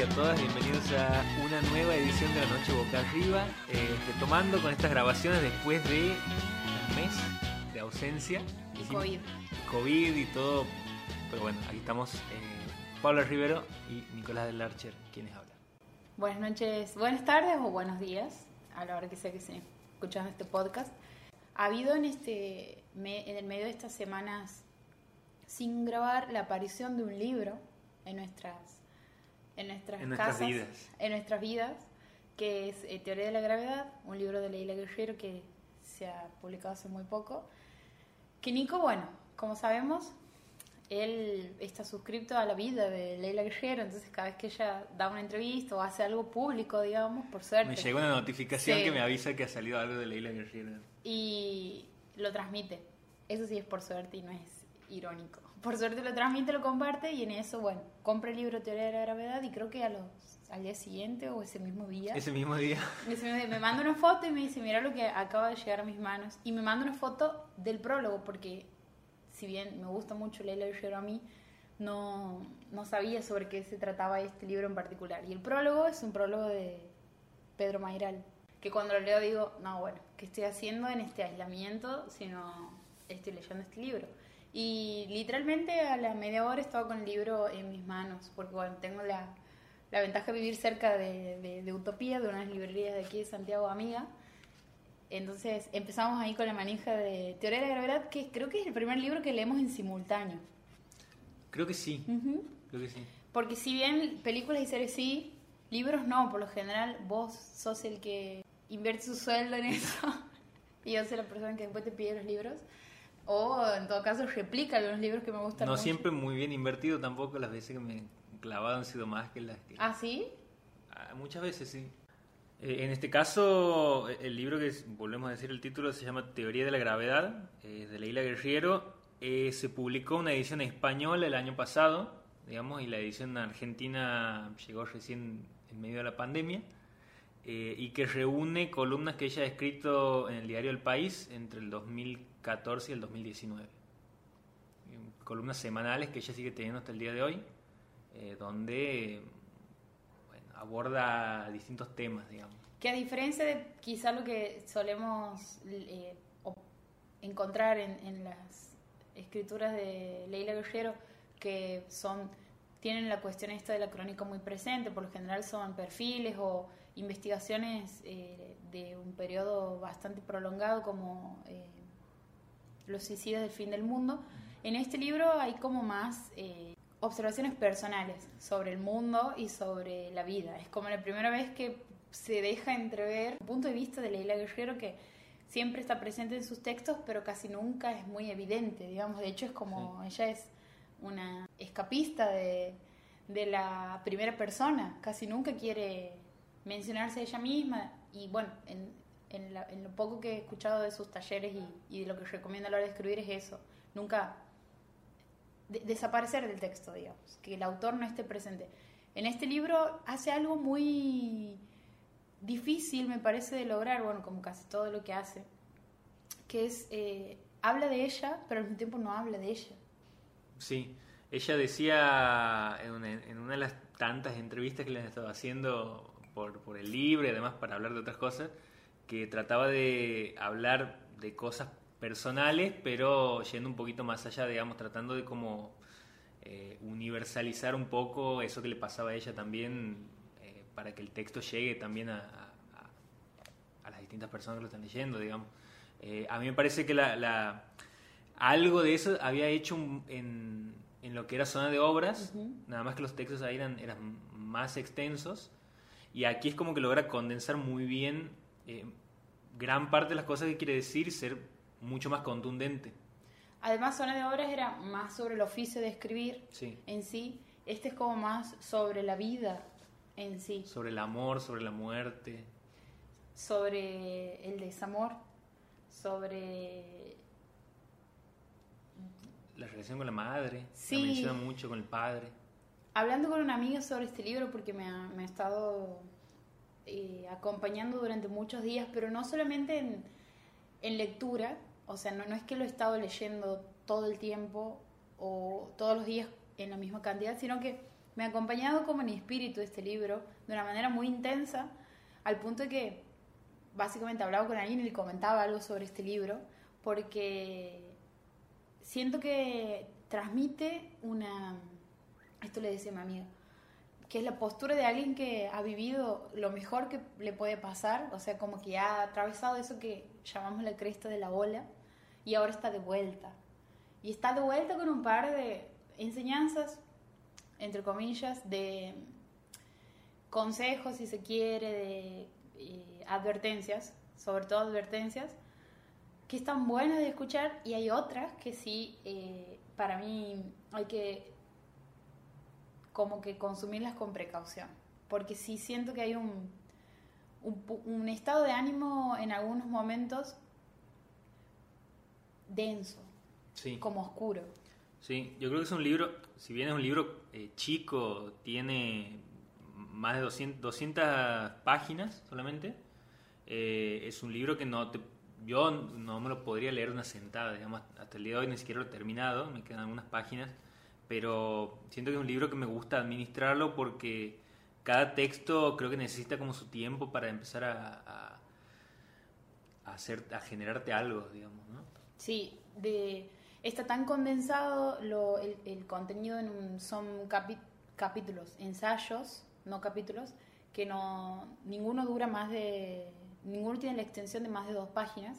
y a todas, bienvenidos a una nueva edición de La Noche Boca Arriba, eh, retomando con estas grabaciones después de un mes de ausencia. Y COVID. COVID y todo, pero bueno, aquí estamos eh, Pablo Rivero y Nicolás del Archer, quienes hablan. Buenas noches, buenas tardes o buenos días, a la hora que sea que se escuchan este podcast. Ha habido en, este, en el medio de estas semanas sin grabar la aparición de un libro en nuestras en nuestras, casas, vidas. en nuestras vidas, que es eh, Teoría de la Gravedad, un libro de Leila Guerrero que se ha publicado hace muy poco. Que Nico, bueno, como sabemos, él está suscrito a la vida de Leila Guerrero, entonces cada vez que ella da una entrevista o hace algo público, digamos, por suerte. Me llegó una notificación que me avisa que ha salido algo de Leila Guerrero. Y lo transmite. Eso sí es por suerte y no es irónico por suerte lo transmite, lo comparte y en eso, bueno, compra el libro Teoría de la Gravedad y creo que a los, al día siguiente o ese mismo día. Ese mismo día. me manda una foto y me dice, mira lo que acaba de llegar a mis manos. Y me manda una foto del prólogo porque si bien me gusta mucho Leila Guerrero a mí, no, no sabía sobre qué se trataba este libro en particular. Y el prólogo es un prólogo de Pedro Mairal, que cuando lo leo digo, no, bueno, ¿qué estoy haciendo en este aislamiento si no estoy leyendo este libro? Y literalmente a la media hora estaba con el libro en mis manos, porque bueno, tengo la, la ventaja de vivir cerca de, de, Utopía, de unas librerías de aquí de Santiago Amiga. Entonces empezamos ahí con la manija de Teoría de la Gravedad, que creo que es el primer libro que leemos en simultáneo. Creo que sí, creo que sí. Porque si bien películas y series sí, libros no, por lo general vos sos el que invierte su sueldo en eso y yo soy la persona que después te pide los libros. O en todo caso replica algunos libros que me gustan. No mucho. siempre muy bien invertido tampoco, las veces que me clavado han sido más que las que... ¿Ah, sí? Ah, muchas veces, sí. Eh, en este caso, e, el libro que volvemos a decir el título se llama Teoría de la Gravedad, eh, de Leila Guerriero. Eh, se publicó una edición española el año pasado, digamos, y la edición argentina llegó recién en medio de la pandemia. Eh, y que reúne columnas que ella ha escrito en el diario El País entre el 2015 14 del 2019. Em, columnas semanales que ella sigue teniendo hasta el día de hoy, eh, donde bueno, aborda distintos temas, digamos. Que a diferencia de quizá lo que solemos eh, encontrar en, en, las escrituras de Leila Guerrero, que son tienen la cuestión esta de la crónica muy presente, por lo general son perfiles o investigaciones eh, de un periodo bastante prolongado como eh, los suicidios del fin del mundo. En este libro hay como más eh, observaciones personales sobre el mundo y sobre la vida. Es como la primera vez que se deja entrever un punto de vista de Leila Guerrero que siempre está presente en sus textos, pero casi nunca es muy evidente, digamos. De hecho, es como ella es una escapista de, de la primera persona, casi nunca quiere mencionarse a ella misma y bueno, en, en, lo poco que he escuchado de sus talleres y, y, de lo que recomienda a la hora de escribir es eso, nunca desaparecer del texto, digamos, que el autor no esté presente. En este libro hace algo muy difícil, me parece, de lograr, bueno, como casi todo lo que hace, que es, eh, habla de ella, pero al mismo tiempo no habla de ella. Sí, ella decía en una, en una de las tantas entrevistas que le han estado haciendo por, el libro y además para hablar de otras cosas, que trataba de hablar de cosas personales, pero yendo un poquito más allá, digamos, tratando de como eh, universalizar un poco eso que le pasaba a ella también, eh, para que el texto llegue también a, a, las distintas personas que lo están leyendo, digamos. Eh, a mí me parece que la, algo de eso había hecho en, en, lo que era zona de obras, nada más que los textos ahí eran, eran más extensos, y aquí es como que logra condensar muy bien gran parte de las cosas que quiere decir ser mucho más contundente. Además, Zona de Obras era más sobre el oficio de escribir en sí. Este es como más sobre la vida en sí. Sobre el amor, sobre la muerte. Sobre el desamor, sobre... La relación con la madre. Sí. La menciona mucho con el padre hablando con una amiga sobre este libro porque me ha, me ha estado eh, acompañando durante muchos días, pero no solamente en, lectura, o sea, no, no, es que lo he estado leyendo todo el tiempo o todos los días en la misma cantidad, sino que me ha acompañado como en espíritu este libro, de una manera muy intensa, al punto de que básicamente hablaba con alguien y le comentaba algo sobre este libro, porque siento que transmite una, esto le decía mi amiga, que es la postura de alguien que ha vivido lo mejor que le puede pasar, o sea, como que ha atravesado eso que llamamos la cresta de la ola y ahora está de vuelta. Y está de vuelta con un par de enseñanzas, entre comillas, de consejos, si se quiere, de eh, advertencias, sobre todo advertencias, que están buenas de escuchar y hay otras que sí, eh, para mí hay que como que consumirlas con precaución, porque sí siento que hay un, un, estado de ánimo en algunos momentos denso, sí. como oscuro. Sí, yo creo que es un libro, si bien es un libro eh, chico, tiene más de 200, 200 páginas solamente, eh, es un libro que no te, yo no me lo podría leer una sentada, digamos, hasta el día de hoy ni siquiera lo he terminado, me quedan algunas páginas pero siento que es un libro que me gusta administrarlo porque cada texto creo que necesita como su tiempo para empezar a, hacer, a generarte algo, digamos, ¿no? Sí, de, está tan condensado lo, el, contenido en un, son capítulos, ensayos, no capítulos, que no ninguno dura más de, ninguno tiene la extensión de más de dos páginas.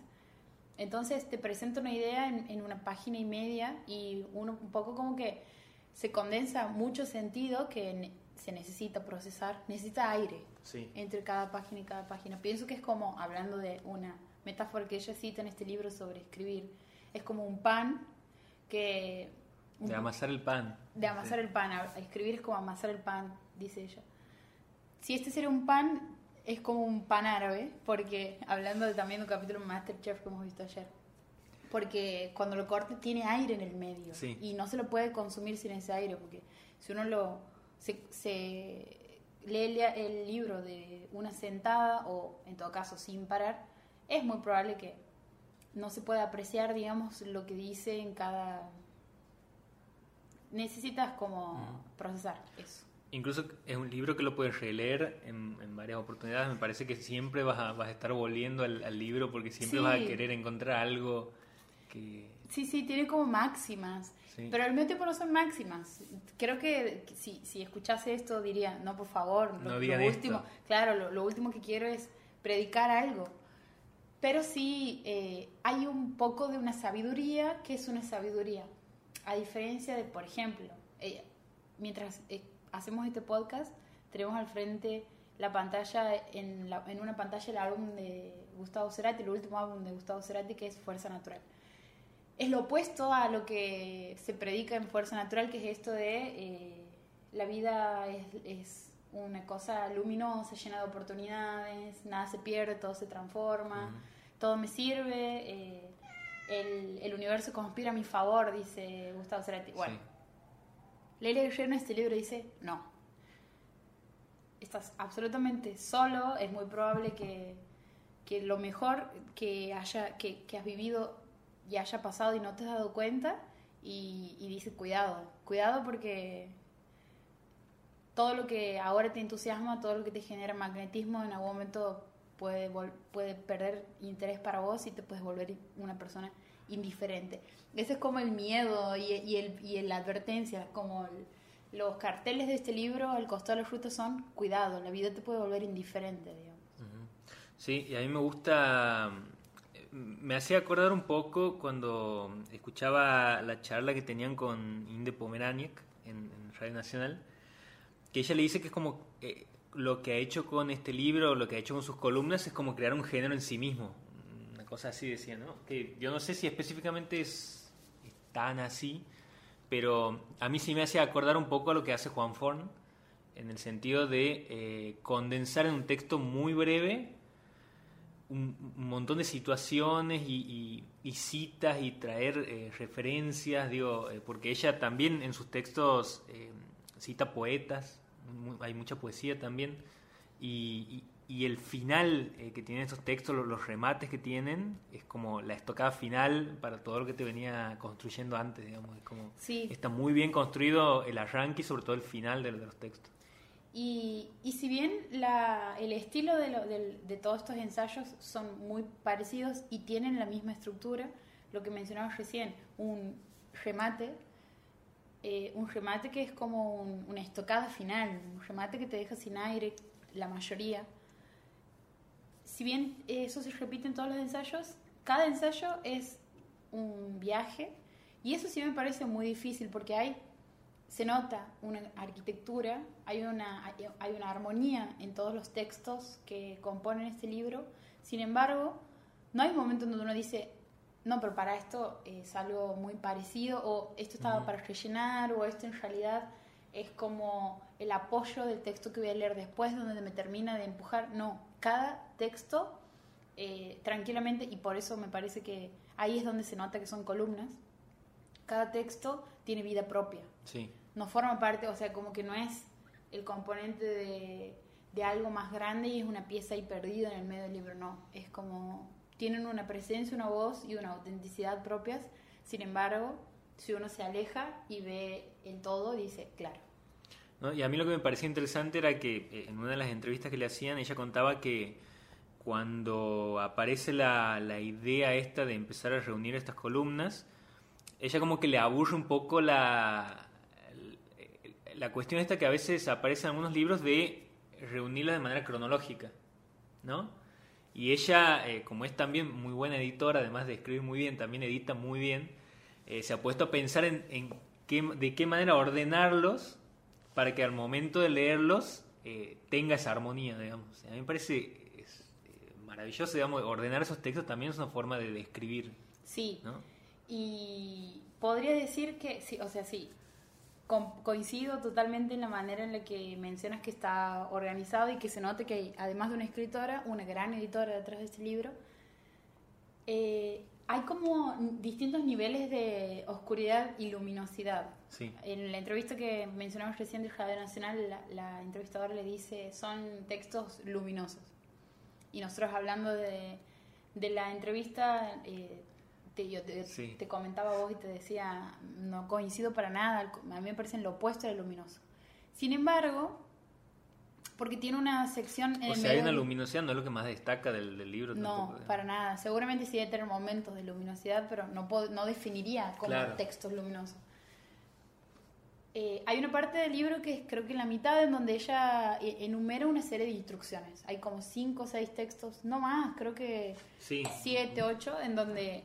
Entonces te presento una idea en, en una página y media y uno un poco como que se condensa mucho sentido que se necesita procesar, necesita aire entre cada página y cada página. Pienso que es como, hablando de una metáfora que ella cita en este libro sobre escribir, es como un pan que... de amasar el pan. De amasar el pan, escribir es como amasar el pan, dice ella. Si este sería un pan, es como un pan árabe, porque hablando de, también de un capítulo Masterchef que hemos visto ayer porque cuando lo corte tiene aire en el medio y no se lo puede consumir sin ese aire, porque si uno lo se, lee el libro de una sentada o en todo caso sin parar, es muy probable que no se pueda apreciar, digamos, lo que dice en cada... Necesitas como procesar eso. Incluso es un libro que lo puedes releer en, varias oportunidades. Me parece que siempre vas a, vas a estar volviendo al, libro porque siempre vas a querer encontrar algo Sí, sí, tiene como máximas. Pero al mismo tiempo no son máximas. Creo que, si, si escuchase esto diría, no, por favor, lo, último, claro, lo, último que quiero es predicar algo. Pero sí eh, hay un poco de una sabiduría que es una sabiduría. A diferencia de, por ejemplo, eh, mientras eh, hacemos este podcast, tenemos al frente la pantalla, en, la, en una pantalla el álbum de Gustavo Cerati, el último álbum de Gustavo Cerati que es Fuerza Natural es lo opuesto a lo que se predica en Fuerza Natural, que es esto de eh, la vida es, una cosa luminosa, llena de oportunidades, nada se pierde, todo se transforma, todo me sirve, eh, el, universo conspira a mi favor, dice Gustavo Cerati. Bueno, Leila Guerrero en este libro dice, no, estás absolutamente solo, es muy probable que, que lo mejor que, haya, que, que has vivido ya haya pasado y no te has dado cuenta y, dice cuidado, cuidado porque todo lo que ahora te entusiasma, todo lo que te genera magnetismo en algún momento puede, puede perder interés para vos y te puedes volver una persona indiferente. Ese es como el miedo y, y, el, y la advertencia, como los carteles de este libro al costado de los frutos son cuidado, la vida te puede volver indiferente, digamos. Sí, y a mí me gusta me hacía acordar un poco cuando escuchaba la charla que tenían con Inde Pomeraniec en, Radio Nacional, que ella le dice que es como eh, lo que ha hecho con este libro, lo que ha hecho con sus columnas, es como crear un género en sí mismo. Una cosa así decía, ¿no? Que yo no sé si específicamente es, tan así, pero a mí sí me hace acordar un poco a lo que hace Juan Forn, en el sentido de eh, condensar en un texto muy breve un, montón de situaciones y, citas y traer eh, referencias, digo, eh, porque ella también en sus textos eh, cita poetas, hay mucha poesía también, y, y el final que tienen estos textos, los, los, remates que tienen, es como la estocada final para todo lo que te venía construyendo antes, digamos. Es como, Sí. Está muy bien construido el arranque y sobre todo el final de, de los textos. Y, y si bien la, el estilo de, lo- del- de todos estos ensayos son muy parecidos y tienen la misma estructura, lo que mencionabas recién, un remate, eh, un remate que es como un- una estocada final, un remate que te deja sin aire, la mayoría. Si bien eso se repite en todos los ensayos, cada ensayo es un viaje y eso sí me parece muy difícil porque hay se nota una arquitectura, hay una, hay- una armonía en todos los textos que componen este libro. Sin embargo, no hay un momento en donde uno dice, no, pero para esto es algo muy parecido, o esto estaba Ujú. para rellenar, o esto en realidad es como el apoyo del texto que voy a leer después, donde me termina de empujar. No, cada texto, eh, tranquilamente, y por eso me parece que ahí es donde se nota que son columnas, cada texto tiene vida propia Sí. No forma parte, o sea, como que no es el componente de, de algo más grande y es una pieza ahí perdida en el medio del libro, no, es como tienen una presencia, una voz y una autenticidad propias, sin embargo, si uno se aleja y ve el todo, dice, claro. Y a mí lo que me parecía interesante era que eh, en una de las entrevistas que le hacían, ella contaba que cuando aparece la, la idea esta de empezar a reunir estas columnas, ella como que le aburre un poco la, la cuestión esta que a veces aparece en algunos libros de reunirlas de manera cronológica, ¿no? Y ella, eh, como es también muy buena editora, además de escribir muy bien, también edita muy bien, eh, se ha puesto a pensar en, en qué, de qué manera ordenarlos para que al momento de leerlos eh, tenga esa armonía, digamos. A mí me parece es, maravilloso, digamos, ordenar esos textos también es una forma de describir, sí, ¿no? y podría decir que, sí, o sea, sí, coincido totalmente en la manera en la que mencionas que está organizado y que se note que hay, además de una escritora, una gran editora detrás de este libro. Eh, hay como distintos niveles de oscuridad y luminosidad. Sí, En la entrevista que mencionamos recién de Radio Nacional, la, la entrevistadora le dice, son textos luminosos. Y nosotros hablando de, de la entrevista, eh, te, yo te, Sí. te comentaba a vos y te decía, no coincido para nada, a mí me parecen lo opuesto de luminoso. Sin embargo, porque tiene una sección en o el sea, hay medio- una luminosidad, no es lo que más destaca del, del libro. no, tampoco, para nada. Seguramente sí debe tener momentos de luminosidad, pero no, puedo- no definiría como Claro. textos luminosos. Eh, hay una parte del libro que es creo que en la mitad en donde ella eh, enumera una serie de instrucciones. Hay como cinco o seis textos, no más, creo que Sí, siete, ocho, en donde,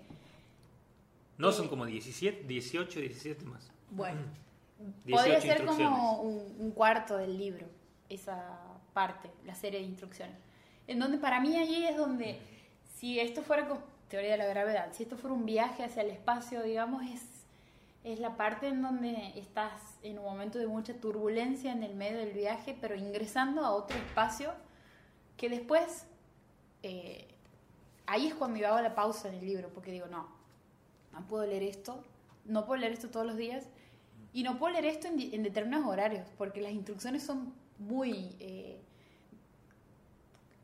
no son como 17, 18, 17 más. bueno, 18 podría ser como un, un cuarto del libro, esa parte, la serie de instrucciones. En donde para mí allí es donde, si esto fuera con teoría de la gravedad, si esto fuera un viaje hacia el espacio, digamos, es, es la parte en donde estás en un momento de mucha turbulencia en el medio del viaje, pero ingresando a otro espacio que después, eh, ahí es cuando yo hago la pausa en el libro, porque digo, no, no puedo leer esto, no puedo leer esto todos los días, y no puedo leer esto en, en determinados horarios, porque las instrucciones son muy... eh,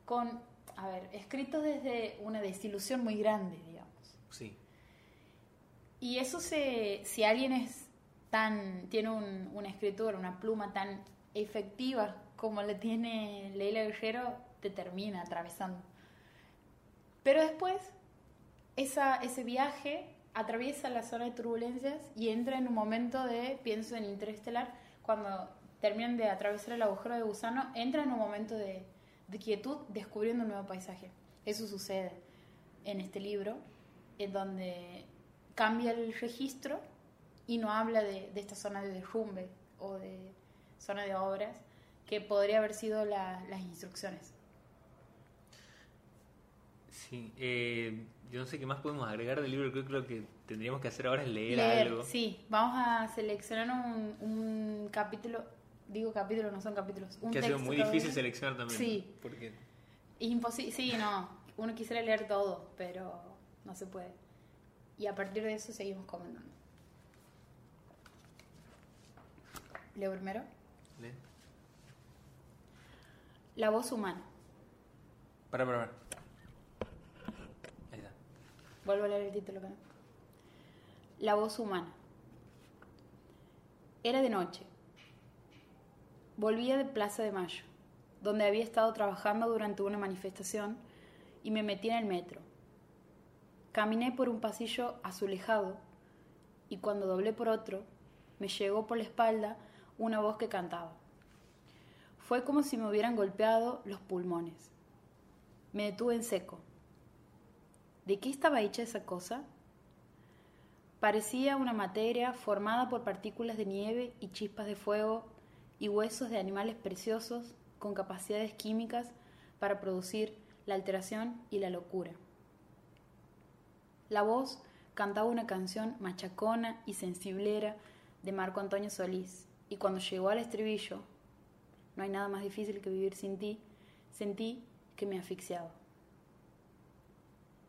con, a ver, escritos desde una desilusión muy grande, digamos. Sí, Y eso se, si alguien es tan, tiene un- una escritura, una pluma tan efectiva como la tiene Leila Guerrero, te termina atravesando. Pero después, esa, ese viaje atraviesa la zona de turbulencias y entra en un momento de, pienso en Interestelar, cuando terminan de atravesar el agujero de gusano, entra en un momento de, quietud descubriendo un nuevo paisaje. Eso sucede en este libro, en donde cambia el registro y no habla de, esta zona de derrumbe o de zona de obras que podría haber sido la- las instrucciones. Sí. Eh, yo no sé qué más podemos agregar del libro, creo que lo que tendríamos que hacer ahora es leer, Leer, algo. sí, vamos a seleccionar un, un capítulo, digo capítulo, no son capítulos, un que ha sido muy difícil seleccionar también. Sí. Porque Es imposible, sí, no, uno quisiera leer todo, pero no se puede. Y a partir de eso seguimos comentando. Leo primero. lee. La voz humana. Para, para, para. Vuelvo a leer el título. La voz humana. Era de noche. Volvía de Plaza de Mayo, donde había estado trabajando durante una manifestación, y me metí en el metro. Caminé por un pasillo azulejado y cuando doblé por otro, me llegó por la espalda una voz que cantaba. Fue como si me hubieran golpeado los pulmones. Me detuve en seco. ¿De qué estaba hecha esa cosa? Parecía una materia formada por partículas de nieve y chispas de fuego y huesos de animales preciosos con capacidades químicas para producir la alteración y la locura. La voz cantaba una canción machacona y sensiblera de Marco Antonio Solís, y cuando llegó al estribillo, no hay nada más difícil que vivir sin ti, sentí que me asfixiaba.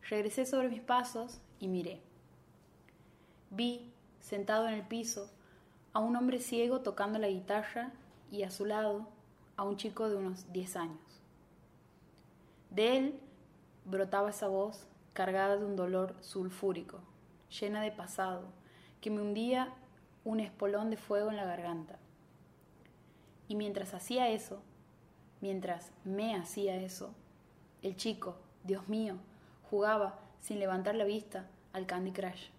Regresé sobre mis pasos y miré. Vi, sentado en el piso, a un hombre ciego tocando la guitarra y a su lado a un chico de unos 10 años. De él brotaba esa voz cargada de un dolor sulfúrico, llena de pasado, que me hundía un espolón de fuego en la garganta. Y mientras hacía eso, mientras me hacía eso, el chico, Dios mío, jugaba sin levantar la vista al Candy Crush.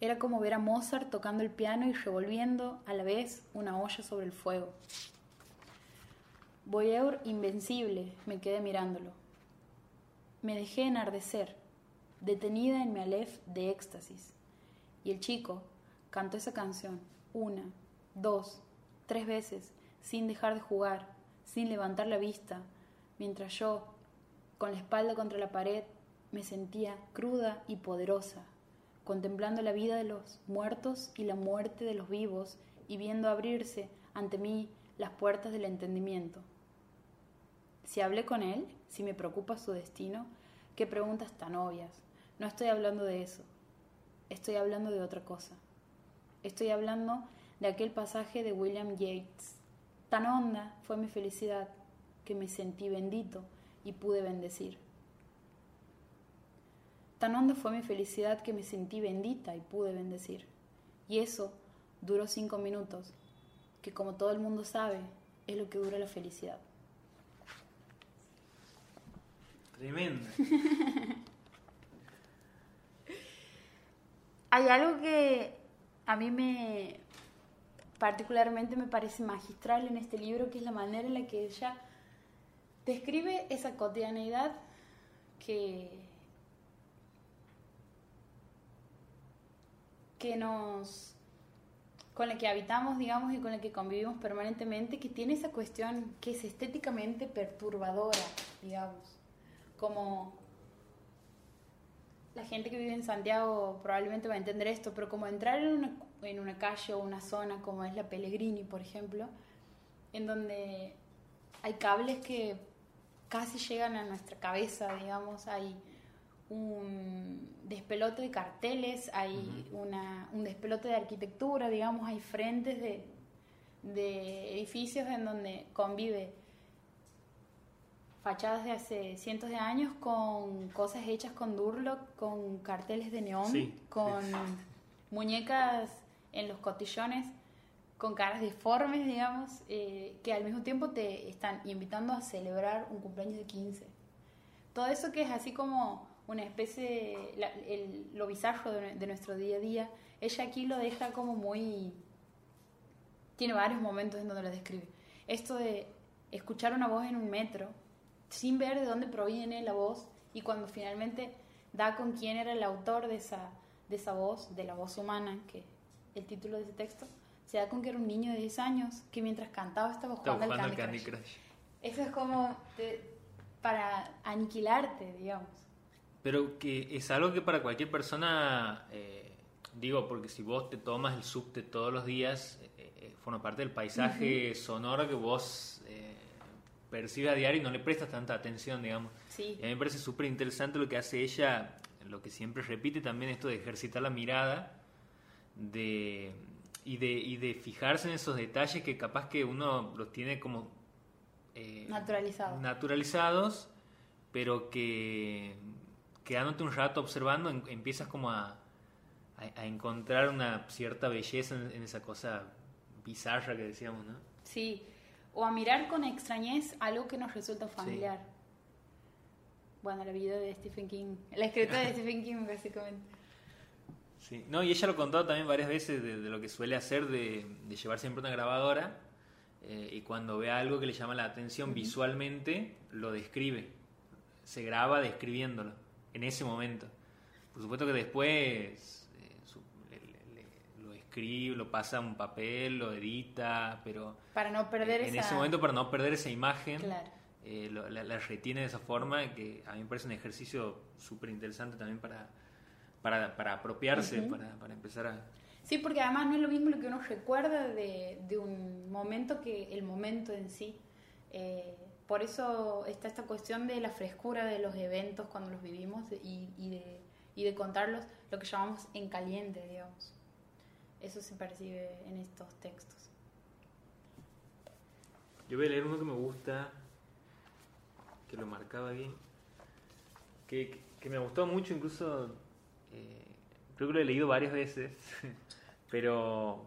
Era como ver a Mozart tocando el piano y revolviendo a la vez una olla sobre el fuego. Voyeur invencible, me quedé mirándolo. Me dejé enardecer, detenida en mi alef de éxtasis. Y el chico cantó esa canción una, dos, tres veces, sin dejar de jugar, sin levantar la vista, mientras yo, con la espalda contra la pared, me sentía cruda y poderosa, contemplando la vida de los muertos y la muerte de los vivos y viendo abrirse ante mí las puertas del entendimiento. Si hablé con él, si me preocupa su destino, qué preguntas tan obvias. No estoy hablando de eso. Estoy hablando de otra cosa. Estoy hablando de aquel pasaje de William Yates. Tan honda fue mi felicidad que me sentí bendito y pude bendecir. Tan honda fue mi felicidad que me sentí bendita y pude bendecir. Y eso duró cinco minutos, que como todo el mundo sabe, es lo que dura la felicidad. Tremendo. Hay algo que a mí me particularmente me parece magistral en este libro, que es la manera en la que ella describe esa cotidianeidad que, que nos con la que habitamos, digamos, y con la que convivimos permanentemente, que tiene esa cuestión que es estéticamente perturbadora, digamos. Como la gente que vive en Santiago probablemente va a entender esto, pero como entrar en una, en una calle o una zona como es la Pellegrini, por ejemplo, en donde hay cables que casi llegan a nuestra cabeza, digamos, hay un despelote de carteles, hay una, un despelote de arquitectura, digamos, hay frentes de, de edificios en donde convive fachadas de hace cientos de años con cosas hechas con Durlock, con carteles de neón, con muñecas en los cotillones, con caras deformes, digamos, eh, que al mismo tiempo te están invitando a celebrar un cumpleaños de 15. Todo eso que es así como una especie, el, lo bizarro de, de nuestro día a día, ella aquí lo deja como muy... Tiene varios momentos en donde lo describe. Esto de escuchar una voz en un metro, sin ver de dónde proviene la voz y cuando finalmente da con quién era el autor de esa, de esa voz, de la voz humana, que el título de ese texto, se da con que era un niño de 10 años que mientras cantaba estaba jugando, al Candy, Crush. Eso es como para aniquilarte, digamos. Pero que es algo que para cualquier persona, eh, digo, porque si vos te tomas el subte todos los días, eh, eh, forma parte del paisaje sonoro que vos percibe a diario y no le prestas tanta atención, digamos. Sí. Y a mí me parece súper interesante lo que hace ella, lo que siempre repite también, esto de ejercitar la mirada de, y, de, y de fijarse en esos detalles que capaz que uno los tiene como eh, naturalizados. naturalizados, pero que quedándote un rato observando empiezas como a, a, encontrar una cierta belleza en, esa cosa bizarra que decíamos, ¿no? Sí, o a mirar con extrañez algo que nos resulta familiar. Bueno, la vida de Stephen King, la escritura de Stephen King básicamente. Sí, no, y ella lo contó también varias veces de, lo que suele hacer de, de llevar siempre una grabadora eh, y cuando ve algo que le llama la atención visualmente, lo describe. Se graba describiéndolo en ese momento. Por supuesto que después eh, lo escribe, lo pasa a un papel, lo edita, pero... Para no perder en ese momento, para no perder esa imagen, claro. Eh, la, retiene de esa forma, que a mí me parece un ejercicio súper interesante también para, para, para apropiarse, para, para empezar a Sí, porque además no es lo mismo lo que uno recuerda de, de un momento que el momento en sí. Eh, por eso está esta cuestión de la frescura de los eventos cuando los vivimos y, y, de, y de contarlos, lo que llamamos en caliente, digamos. Eso se percibe en estos textos. Yo voy a leer uno que me gusta, que lo marcaba bien, que, que me gustó mucho, incluso eh, creo que lo he leído varias veces. Pero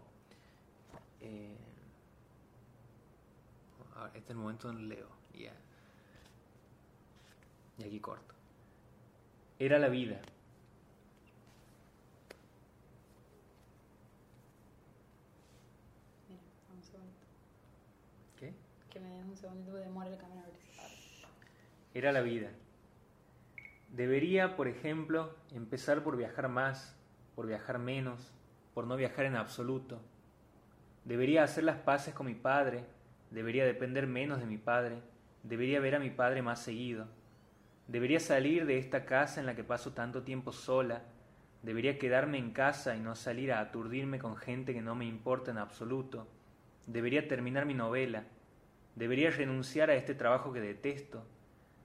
eh, este es el momento en leo. ya Y aquí corto. Era la vida. Mira, un segundo. ¿Qué? Que me des un segundito de demora el camino Era la vida. Debería, por ejemplo, empezar por viajar más, por viajar menos, por no viajar en absoluto. Debería hacer las paces con mi padre, debería depender menos de mi padre, debería ver a mi padre más seguido. Debería salir de esta casa en la que paso tanto tiempo sola, debería quedarme en casa y no salir a aturdirme con gente que no me importa en absoluto. Debería terminar mi novela, debería renunciar a este trabajo que detesto,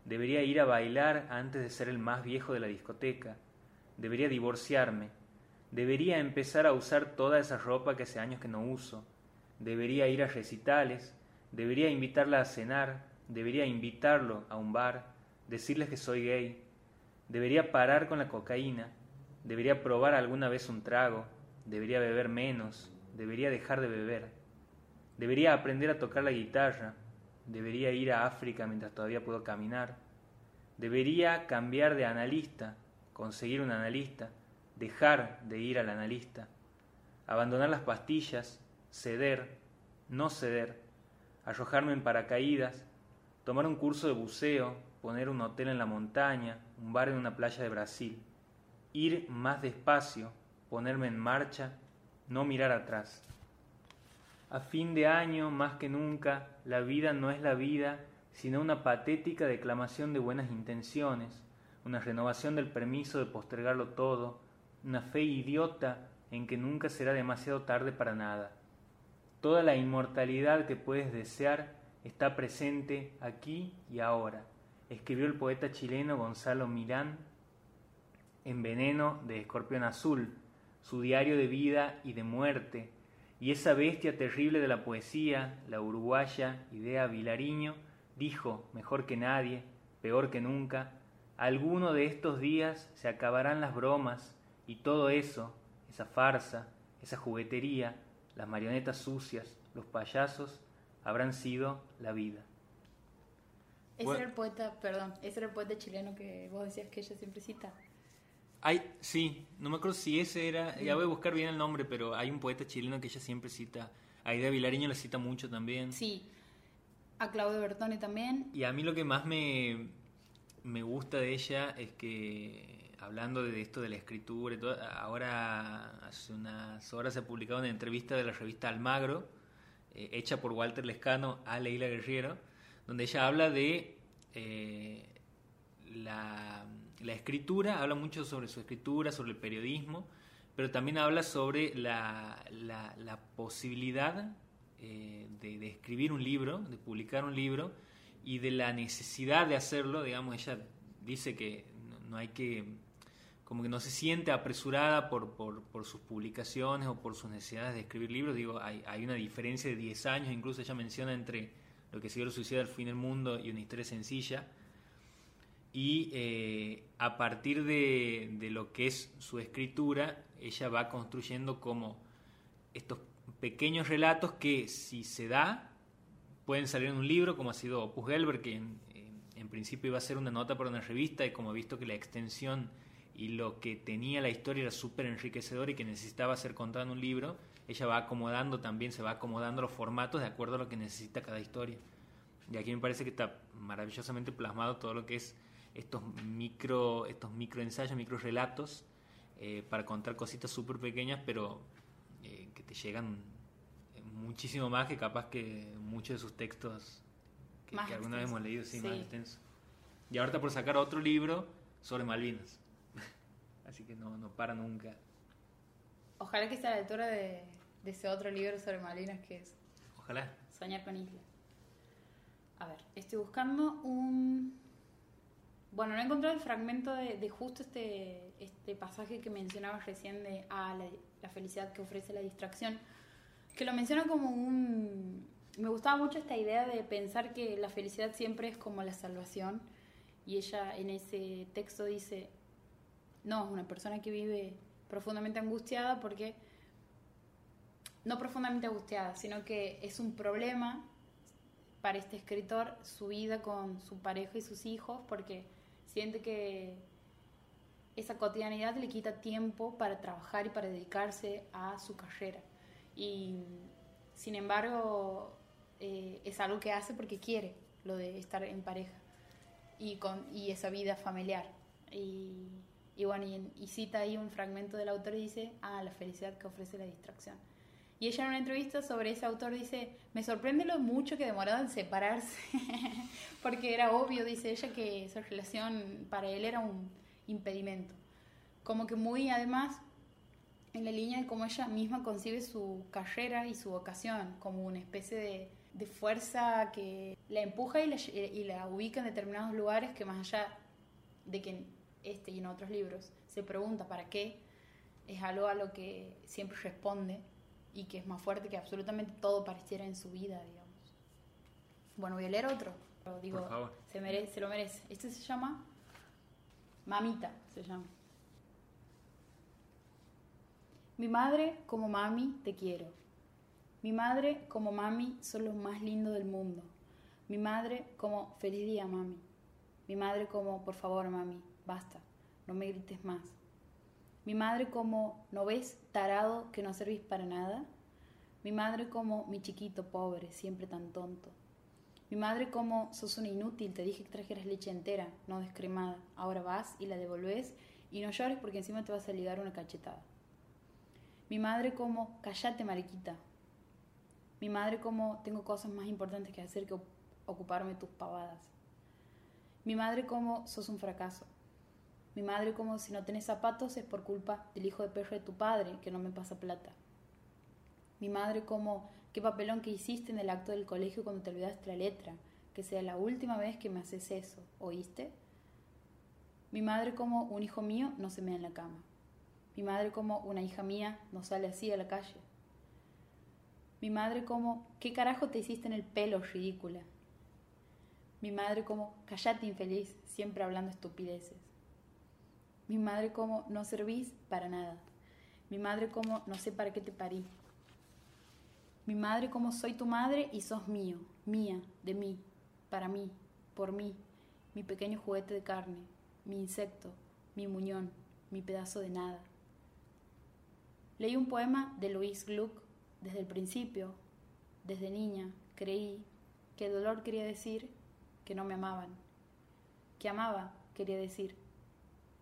debería ir a bailar antes de ser el más viejo de la discoteca, debería divorciarme, Debería empezar a usar toda esa ropa que hace años que no uso. Debería ir a recitales. Debería invitarla a cenar. Debería invitarlo a un bar. Decirles que soy gay. Debería parar con la cocaína. Debería probar alguna vez un trago. Debería beber menos. Debería dejar de beber. Debería aprender a tocar la guitarra. Debería ir a África mientras todavía puedo caminar. Debería cambiar de analista, conseguir un analista dejar de ir al analista, abandonar las pastillas, ceder, no ceder, arrojarme en paracaídas, tomar un curso de buceo, poner un hotel en la montaña, un bar en una playa de Brasil, ir más despacio, ponerme en marcha, no mirar atrás. A fin de año, más que nunca, la vida no es la vida, sino una patética declamación de buenas intenciones, una renovación del permiso de postergarlo todo, una fe idiota en que nunca será demasiado tarde para nada. Toda la inmortalidad que puedes desear está presente aquí y ahora, escribió el poeta chileno Gonzalo Milán en Veneno de Escorpión Azul, su diario de vida y de muerte, y esa bestia terrible de la poesía, la uruguaya Idea Vilariño, dijo, mejor que nadie, peor que nunca, alguno de estos días se acabarán las bromas, y todo eso, esa farsa, esa juguetería, las marionetas sucias, los payasos, habrán sido la vida. Ese era el poeta, perdón, ese era el poeta chileno que vos decías que ella siempre cita. Hay, sí, no me acuerdo si ese era, ya voy a buscar bien el nombre, pero hay un poeta chileno que ella siempre cita. Aida Vilariño la cita mucho también. Sí, a Claudio Bertone también. Y a mí lo que más me, me gusta de ella es que hablando de esto de la escritura y todo, ahora hace unas horas se ha publicado una entrevista de la revista Almagro, eh, hecha por Walter Lescano a Leila Guerriero, donde ella habla de eh, la, escritura, habla mucho sobre su escritura, sobre el periodismo, pero también habla sobre la, la, posibilidad eh, de, de escribir un libro, de publicar un libro, y de la necesidad de hacerlo, digamos, ella dice que no hay que como que no se siente apresurada por, por, sus publicaciones o por sus necesidades de escribir libros. Digo, hay, hay, una diferencia de 10 años, incluso ella menciona entre Lo que siguió el suicidio al fin del mundo y una historia sencilla. Y eh, a partir de, de lo que es su escritura, ella va construyendo como estos pequeños relatos que si se da pueden salir en un libro, como ha sido Opus Gelber, que en, en principio iba a ser una nota para una revista y como he visto que la extensión y lo que tenía la historia era súper enriquecedor y que necesitaba ser contado en un libro, ella va acomodando también, se va acomodando los formatos de acuerdo a lo que necesita cada historia. Y aquí me parece que está maravillosamente plasmado todo lo que es estos micro, estos micro ensayos, micro relatos, eh, para contar cositas súper pequeñas, pero eh, que te llegan muchísimo más que capaz que muchos de sus textos que, alguna vez hemos leído, sí, más extenso. Y ahorita por sacar otro libro sobre Malvinas. Así que no, no para nunca. Ojalá que esté a la altura de, ese otro libro sobre Malvinas que es. Ojalá. Soñar con islas. A ver, estoy buscando un. Bueno, no he encontrado el fragmento de, justo este, este pasaje que mencionabas recién de ah, la, felicidad que ofrece la distracción, que lo menciona como un. Me gustaba mucho esta idea de pensar que la felicidad siempre es como la salvación. Y ella en ese texto dice: No, es una persona que vive profundamente angustiada porque. No profundamente angustiada, sino que es un problema para este escritor su vida con su pareja y sus hijos porque siente que esa cotidianidad le quita tiempo para trabajar y para dedicarse a su carrera. Y sin embargo, eh, es algo que hace porque quiere, lo de estar en pareja y, con, y esa vida familiar. Y, y bueno, y, cita ahí un fragmento del autor y dice, ah, la felicidad que ofrece la distracción. Y ella en una entrevista sobre ese autor dice, me sorprende lo mucho que demorado en separarse, porque era obvio, dice ella, que esa relación para él era un impedimento. Como que muy además en la línea de cómo ella misma concibe su carrera y su vocación, como una especie de, de fuerza que la empuja y la, y la ubica en determinados lugares que más allá de que en este y en otros libros se pregunta para qué, es algo a lo que siempre responde y que es más fuerte que absolutamente todo pareciera en su vida, digamos. Bueno, voy a leer otro. digo, Se, merece, se lo merece. Este se llama Mamita, se llama. Mi madre como mami te quiero. Mi madre como mami son los más lindos del mundo. Mi madre como feliz día mami. Mi madre como por favor mami, basta, no me grites más. Mi madre como, ¿no ves, tarado, que no servís para nada? Mi madre como, mi chiquito pobre, siempre tan tonto. Mi madre como, sos una inútil, te dije que trajeras leche entera, no descremada. Ahora vas y la devolves y no llores porque encima te vas a ligar una cachetada. Mi madre como, callate mariquita. Mi madre como, tengo cosas más importantes que hacer que ocuparme tus pavadas. Mi madre como, sos un fracaso. Mi madre como si no tenés zapatos es por culpa del hijo de perro de tu padre que no me pasa plata. Mi madre como, qué papelón que hiciste en el acto del colegio cuando te olvidaste la letra, que sea la última vez que me haces eso, ¿oíste? Mi madre como, un hijo mío no se mea en la cama. Mi madre como, una hija mía no sale así a la calle. Mi madre como, ¿qué carajo te hiciste en el pelo, ridícula? Mi madre como, callate infeliz, siempre hablando estupideces. Mi madre como, no servís para nada. Mi madre como, no sé para qué te parí. Mi madre como soy tu madre y sos mío, mía, de mí, para mí, por mí, mi pequeño juguete de carne, mi insecto, mi muñón, mi pedazo de nada. Leí un poema de Louise Gluck desde el principio, desde niña, creí que el dolor quería decir que no me amaban, que amaba quería decir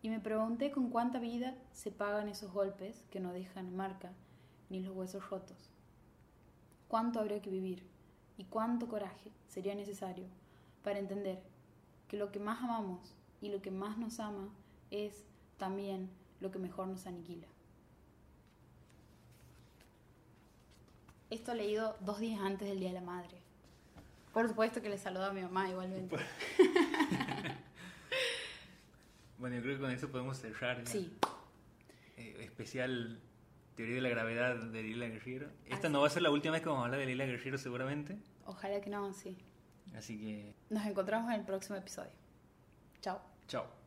y me pregunté con cuánta vida se pagan esos golpes que no dejan marca ni los huesos rotos. ¿Cuánto habría que vivir y cuánto coraje sería necesario para entender que lo que más amamos y lo que más nos ama es también lo que mejor nos aniquila? Esto leído dos días antes del Día de la Madre. Por supuesto que le saludo a mi mamá igualmente. Bueno, yo creo que con eso podemos cerrar. Sí. Eh, especial teoría de la gravedad de Lila Guerrero. Esta no va a ser la última vez que vamos a hablar de Lila Guerrero seguramente. Ojalá que no, sí. Así que, Nos encontramos en el próximo episodio. Chao. chao.